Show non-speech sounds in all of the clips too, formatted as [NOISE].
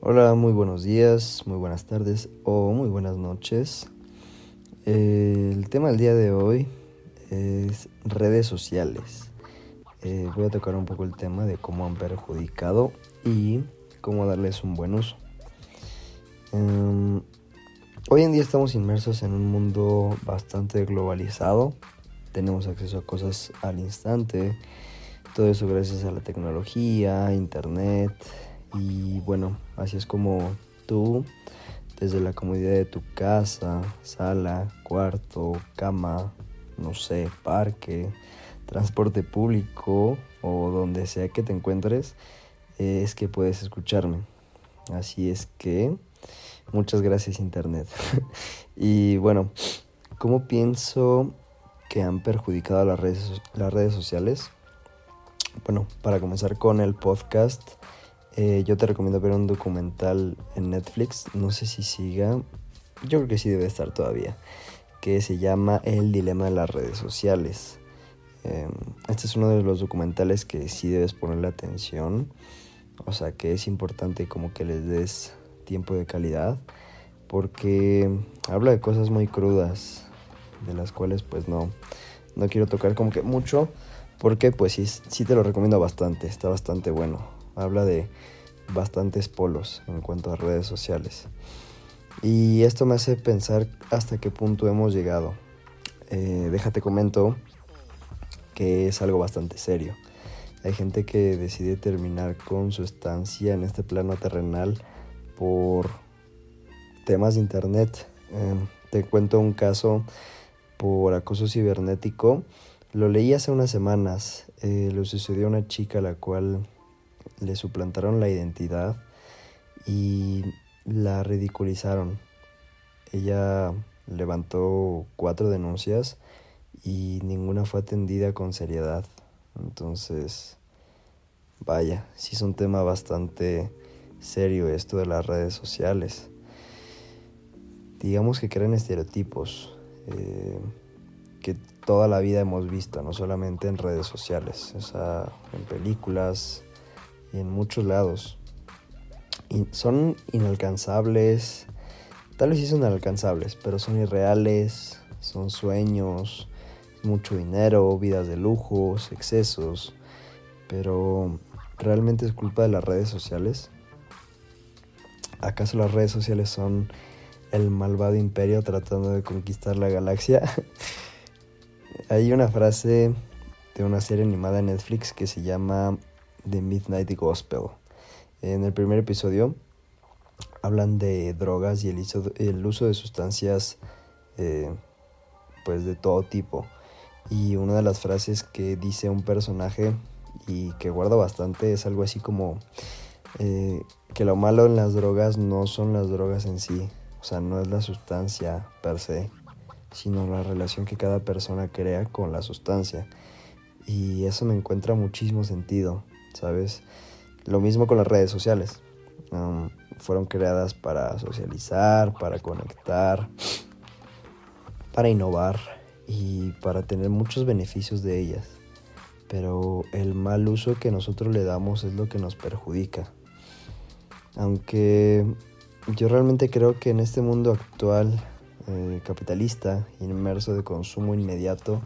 Hola, muy buenos días, muy buenas tardes o muy buenas noches. el tema del día de hoy es redes sociales. Eh, voy a tocar un poco el tema de cómo han perjudicado y cómo darles un buen uso. Em, hoy en día estamos inmersos en un mundo bastante globalizado. Tenemos acceso a cosas al instante. Todo eso gracias a la tecnología, internet, y bueno, así es como tú, desde la comodidad de tu casa, sala, cuarto, cama, no sé, parque, transporte público o donde sea que te encuentres, es que puedes escucharme. Así es que muchas gracias Internet. [LAUGHS] y bueno, ¿cómo pienso que han perjudicado las redes, las redes sociales? Bueno, para comenzar con el podcast, eh, yo te recomiendo ver un documental en Netflix, no sé si siga, yo creo que sí debe estar todavía, que se llama El dilema de las redes sociales. Em, este es uno de los documentales que sí debes ponerle atención, o sea que es importante como que les des tiempo de calidad, porque habla de cosas muy crudas, de las cuales pues no, no quiero tocar como que mucho, porque pues sí, sí te lo recomiendo bastante, está bastante bueno habla de bastantes polos en cuanto a redes sociales. Y esto me hace pensar hasta qué punto hemos llegado. Eh, déjate comento que es algo bastante serio. Hay gente que decide terminar con su estancia en este plano terrenal por temas de internet. Em, te cuento un caso por acoso cibernético. Lo leí hace unas semanas. Eh, lo sucedió a una chica a la cual le suplantaron la identidad y la ridiculizaron. Ella levantó cuatro denuncias y ninguna fue atendida con seriedad. Entonces, vaya, sí es un tema bastante serio esto de las redes sociales. Digamos que crean estereotipos eh, que toda la vida hemos visto, no solamente en redes sociales, o sea, en películas, en muchos lados. Y son inalcanzables, tal vez sí son inalcanzables, pero son irreales, son sueños, mucho dinero, vidas de lujos, excesos, pero ¿realmente es culpa de las redes sociales? ¿Acaso las redes sociales son el malvado imperio tratando de conquistar la galaxia? [LAUGHS] Hay una frase de una serie animada en Netflix que se llama The Midnight Gospel. En el primer episodio hablan de drogas y el, el uso de sustancias eh, pues de todo tipo. Y una de las frases que dice un personaje y que guarda bastante es algo así como eh, que lo malo en las drogas no son las drogas en sí, o sea, no es la sustancia per se, sino la relación que cada persona crea con la sustancia. Y eso me encuentra muchísimo sentido. ¿Sabes? Lo mismo con las redes sociales. fueron creadas para socializar, para conectar, para innovar y para tener muchos beneficios de ellas. Pero el mal uso que nosotros le damos es lo que nos perjudica. Aunque yo realmente creo que en este mundo actual eh, capitalista, inmerso de consumo inmediato,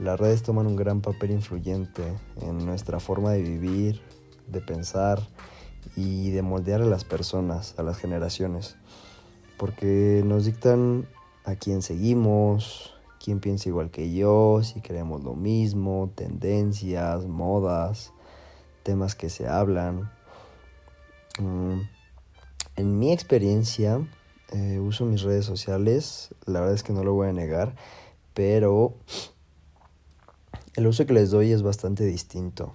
las redes toman un gran papel influyente en nuestra forma de vivir, de pensar y de moldear a las personas, a las generaciones, porque nos dictan a quién seguimos, quién piensa igual que yo, si queremos lo mismo, tendencias, modas, temas que se hablan. Mm, en mi experiencia, eh, uso mis redes sociales, la verdad es que no lo voy a negar, pero el uso que les doy es bastante distinto.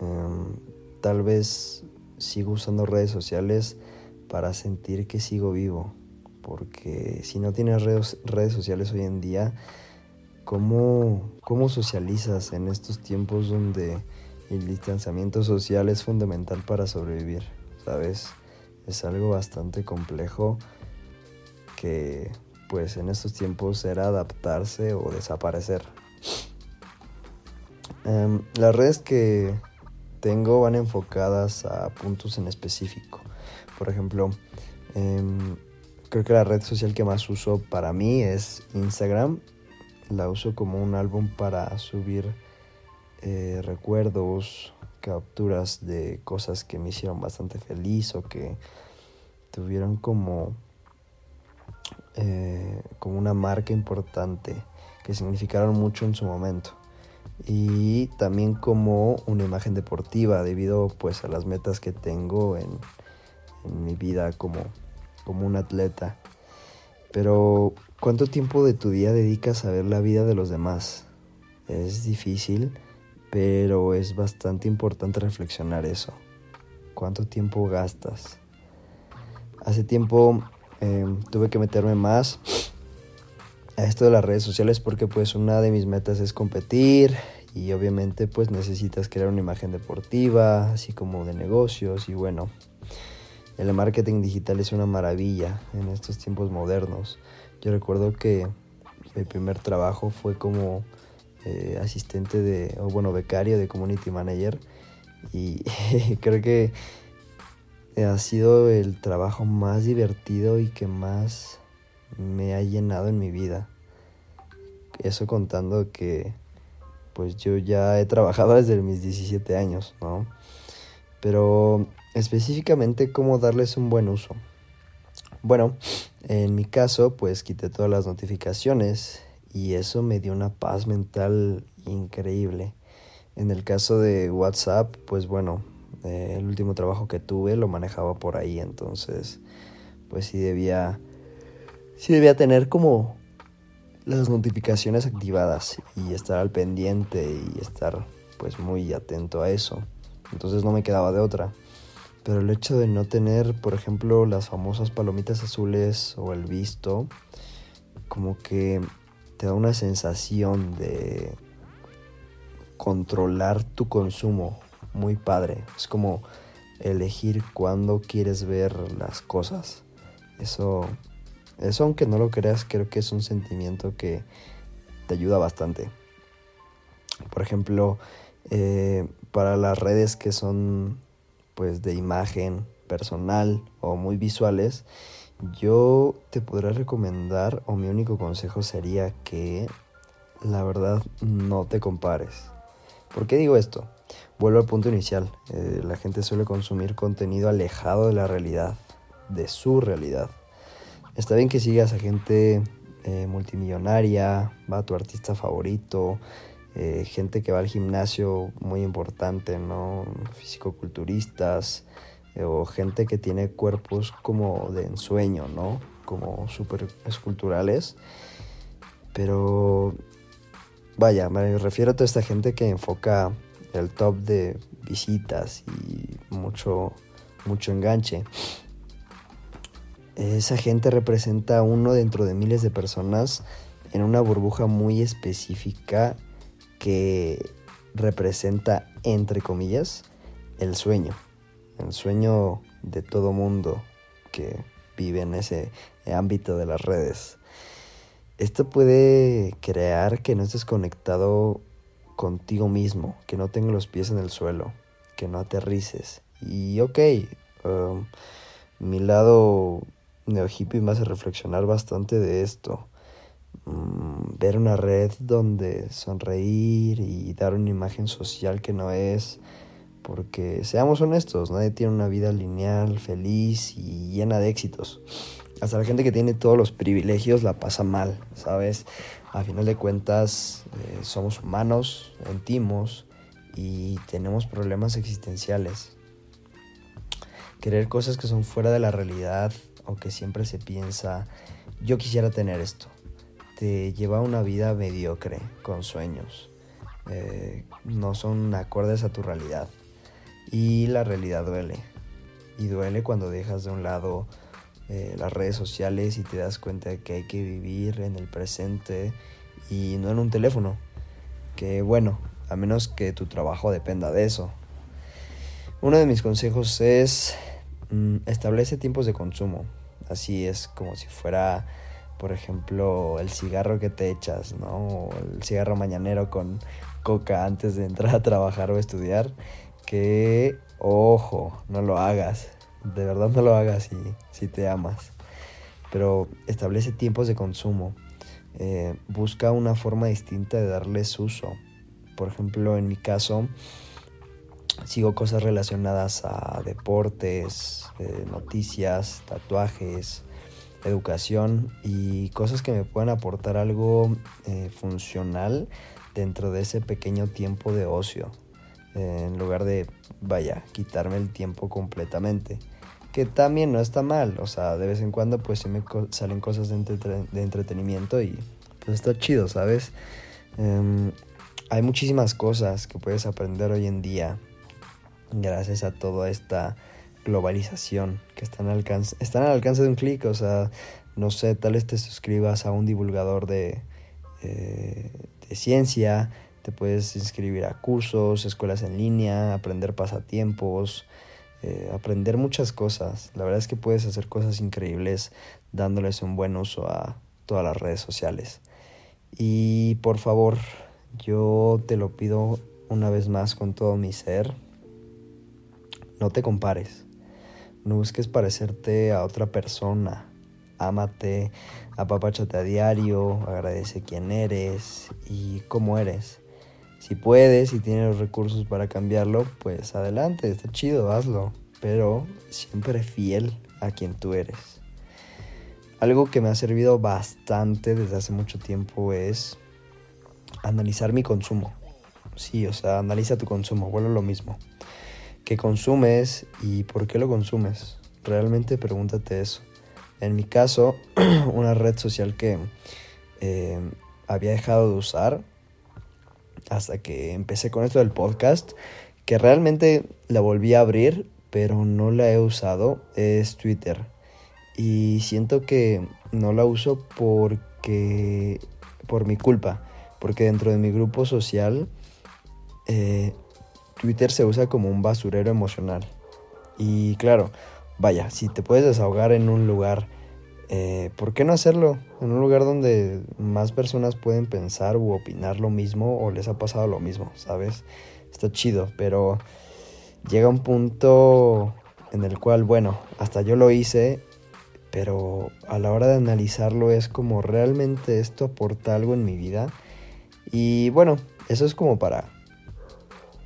Em, tal vez sigo usando redes sociales para sentir que sigo vivo. Porque si no tienes redes, redes sociales hoy en día, ¿cómo, ¿cómo socializas en estos tiempos donde el distanciamiento social es fundamental para sobrevivir? ¿Sabes? Es algo bastante complejo que pues en estos tiempos era adaptarse o desaparecer. Em, las redes que tengo van enfocadas a puntos en específico. Por ejemplo, em, creo que la red social que más uso para mí es Instagram. La uso como un álbum para subir eh, recuerdos, capturas de cosas que me hicieron bastante feliz o que tuvieron como, eh, como una marca importante, que significaron mucho en su momento. Y también como una imagen deportiva debido pues a las metas que tengo en, mi vida como, como un atleta. Pero, ¿cuánto tiempo de tu día dedicas a ver la vida de los demás? Es difícil, pero es bastante importante reflexionar eso. ¿Cuánto tiempo gastas? Hace tiempo em, tuve que meterme más a esto de las redes sociales porque pues una de mis metas es competir y obviamente pues necesitas crear una imagen deportiva, así como de negocios y bueno, el marketing digital es una maravilla en estos tiempos modernos. Yo recuerdo que mi primer trabajo fue como eh, asistente de, o bueno, becario de Community Manager y [LAUGHS] creo que ha sido el trabajo más divertido y que más me ha llenado en mi vida. Eso contando que pues yo ya he trabajado [LAUGHS] desde mis 17 años, ¿no? Pero específicamente cómo darles un buen uso. Bueno, en mi caso pues quité todas las notificaciones y eso me dio una paz mental increíble. En el caso de WhatsApp, pues bueno, eh, el último trabajo que tuve lo manejaba por ahí, entonces pues sí debía, sí debía tener como las notificaciones activadas y estar al pendiente y estar pues muy atento a eso. Entonces no me quedaba de otra. Pero el hecho de no tener, por ejemplo, las famosas palomitas azules o el visto, como que te da una sensación de controlar tu consumo muy padre. Es como elegir cuándo quieres ver las cosas. Eso, eso aunque no lo creas, creo que es un sentimiento que te ayuda bastante. Por ejemplo, eh, para las redes que son pues de imagen personal o muy visuales, yo te podría recomendar o mi único consejo sería que la verdad no te compares. ¿Por qué digo esto? Vuelvo al punto inicial. Eh, la gente suele consumir contenido alejado de la realidad, de su realidad. Está bien que sigas a gente eh, multimillonaria, va a tu artista favorito, eh, gente que va al gimnasio muy importante, ¿no? Fisicoculturistas eh, o gente que tiene cuerpos como de ensueño, ¿no? Como súper esculturales. Pero vaya, me refiero a toda esta gente que enfoca el top de visitas y mucho, mucho enganche. Esa gente representa uno dentro de miles de personas en una burbuja muy específica que representa, entre comillas, el sueño. El sueño de todo mundo que vive en ese ámbito de las redes. Esto puede crear que no estés conectado contigo mismo, que no tengas los pies en el suelo, que no aterrices. Y ok, um, mi lado neo hippie me hace reflexionar bastante de esto. Mm, ver una red donde sonreír y dar una imagen social que no es, porque seamos honestos, nadie tiene una vida lineal, feliz y llena de éxitos. Hasta la gente que tiene todos los privilegios la pasa mal, ¿sabes? A final de cuentas eh, somos humanos, sentimos y tenemos problemas existenciales. Querer cosas que son fuera de la realidad o que siempre se piensa, yo quisiera tener esto, te lleva una vida mediocre, con sueños. Eh, no son acordes a tu realidad. Y la realidad duele. Y duele cuando dejas de un lado eh, las redes sociales y te das cuenta que hay que vivir en el presente y no en un teléfono. Que bueno, a menos que tu trabajo dependa de eso. Uno de mis consejos es mm, establece tiempos de consumo. Así es como si fuera por ejemplo, el cigarro que te echas, ¿no? O el cigarro mañanero con coca antes de entrar a trabajar o estudiar, que, ojo, no lo hagas. De verdad no lo hagas si, si te amas. Pero establece tiempos de consumo. Eh, busca una forma distinta de darles uso. Por ejemplo, en mi caso, sigo cosas relacionadas a deportes, eh, noticias, tatuajes, educación y cosas que me puedan aportar algo eh, funcional dentro de ese pequeño tiempo de ocio, en lugar de, vaya, quitarme el tiempo completamente. Que también no está mal, o sea, de vez en cuando pues sí me salen cosas de, de entretenimiento y pues está chido, ¿sabes? Em, hay muchísimas cosas que puedes aprender hoy en día gracias a toda esta globalización que están al alcance, están al alcance de un clic, o sea, no sé, tal vez te suscribas a un divulgador de, eh, ciencia, te puedes inscribir a cursos, escuelas en línea, aprender pasatiempos, eh, aprender muchas cosas. La verdad es que puedes hacer cosas increíbles dándoles un buen uso a todas las redes sociales. Y por favor, yo te lo pido una vez más con todo mi ser, no te compares. No busques parecerte a otra persona. Ámate, apapáchate a diario, agradece quién eres y cómo eres. Si puedes y tienes los recursos para cambiarlo, pues adelante, está chido, hazlo. Pero siempre fiel a quien tú eres. Algo que me ha servido bastante desde hace mucho tiempo es analizar mi consumo. Sí, o sea, analiza tu consumo, vuelvo lo mismo qué consumes y por qué lo consumes. Realmente pregúntate eso. En mi caso, [CLEARS THROAT] una red social que eh, había dejado de usar hasta que empecé con esto del podcast, que realmente la volví a abrir, pero no la he usado, es Twitter. Y siento que no la uso porque por mi culpa, porque dentro de mi grupo social eh, Twitter se usa como un basurero emocional. Y claro, vaya, si te puedes desahogar en un lugar, eh, ¿por qué no hacerlo? En un lugar donde más personas pueden pensar u opinar lo mismo o les ha pasado lo mismo, ¿sabes? Está chido, pero llega un punto en el cual, bueno, hasta yo lo hice, pero a la hora de analizarlo es como realmente esto aporta algo en mi vida. Y bueno, eso es como para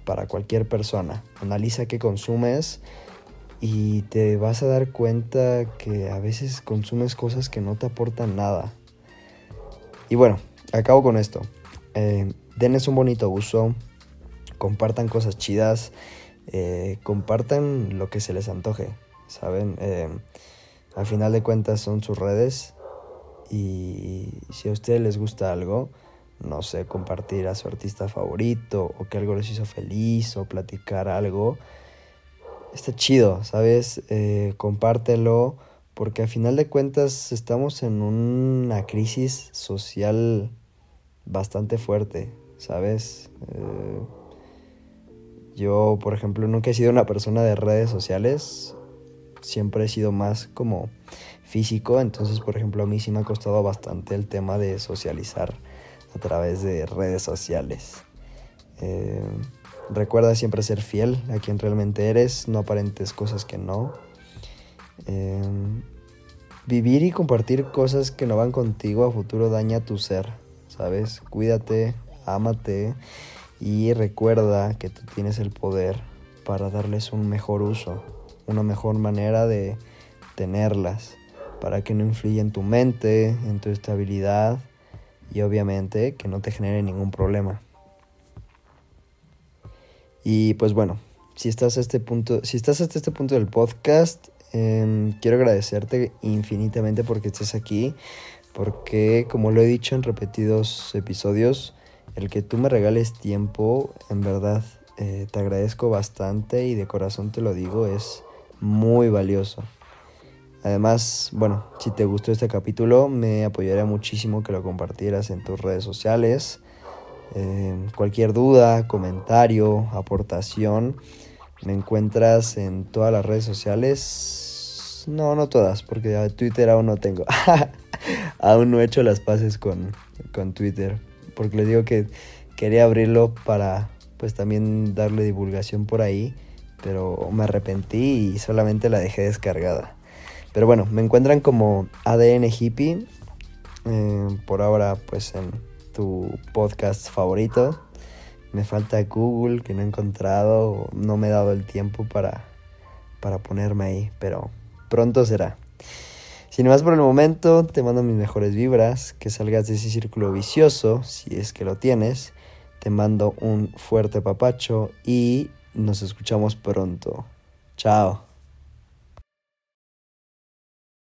para cualquier persona. Analiza qué consumes y te vas a dar cuenta que a veces consumes cosas que no te aportan nada. Y bueno, acabo con esto. Eh, denles un bonito uso, compartan cosas chidas, eh, compartan lo que se les antoje, ¿saben? Eh, al final de cuentas son sus redes y si a ustedes les gusta algo, no sé, compartir a su artista favorito o que algo les hizo feliz o platicar algo, está chido, ¿sabes? Eh, compártelo porque a final de cuentas estamos en una crisis social bastante fuerte, ¿sabes? Eh, yo, por ejemplo, nunca he sido una persona de redes sociales, siempre he sido más como físico, entonces, por ejemplo, a mí sí me ha costado bastante el tema de socializar a través de redes sociales. Eh, recuerda siempre ser fiel a quien realmente eres, no aparentes cosas que no. Eh, vivir y compartir cosas que no van contigo a futuro daña tu ser, ¿sabes? Cuídate, ámate y recuerda que tú tienes el poder para darles un mejor uso, una mejor manera de tenerlas, para que no influya en tu mente, en tu estabilidad y obviamente que no te genere ningún problema. Y pues bueno, si estás a este punto, si estás hasta este punto del podcast, em, quiero agradecerte infinitamente porque estés aquí, porque como lo he dicho en repetidos episodios, el que tú me regales tiempo, en verdad, eh, te agradezco bastante y de corazón te lo digo, es muy valioso. Además, bueno, si te gustó este capítulo, me apoyaría muchísimo que lo compartieras en tus redes sociales. Eh, cualquier duda, comentario, aportación, me encuentras en todas las redes sociales. No, no todas, porque Twitter aún no tengo. [LAUGHS] aún no he hecho las paces con, con Twitter. Porque les digo que quería abrirlo para pues también darle divulgación por ahí pero me arrepentí y solamente la dejé descargada. Pero bueno, me encuentran como ADN Hippie, eh, por ahora pues en tu podcast favorito. Me falta Google que no he encontrado, no me he dado el tiempo para, para ponerme ahí, pero pronto será. Sin más por el momento, te mando mis mejores vibras, que salgas de ese círculo vicioso, si es que lo tienes. Te mando un fuerte papacho y nos escuchamos pronto. Chao.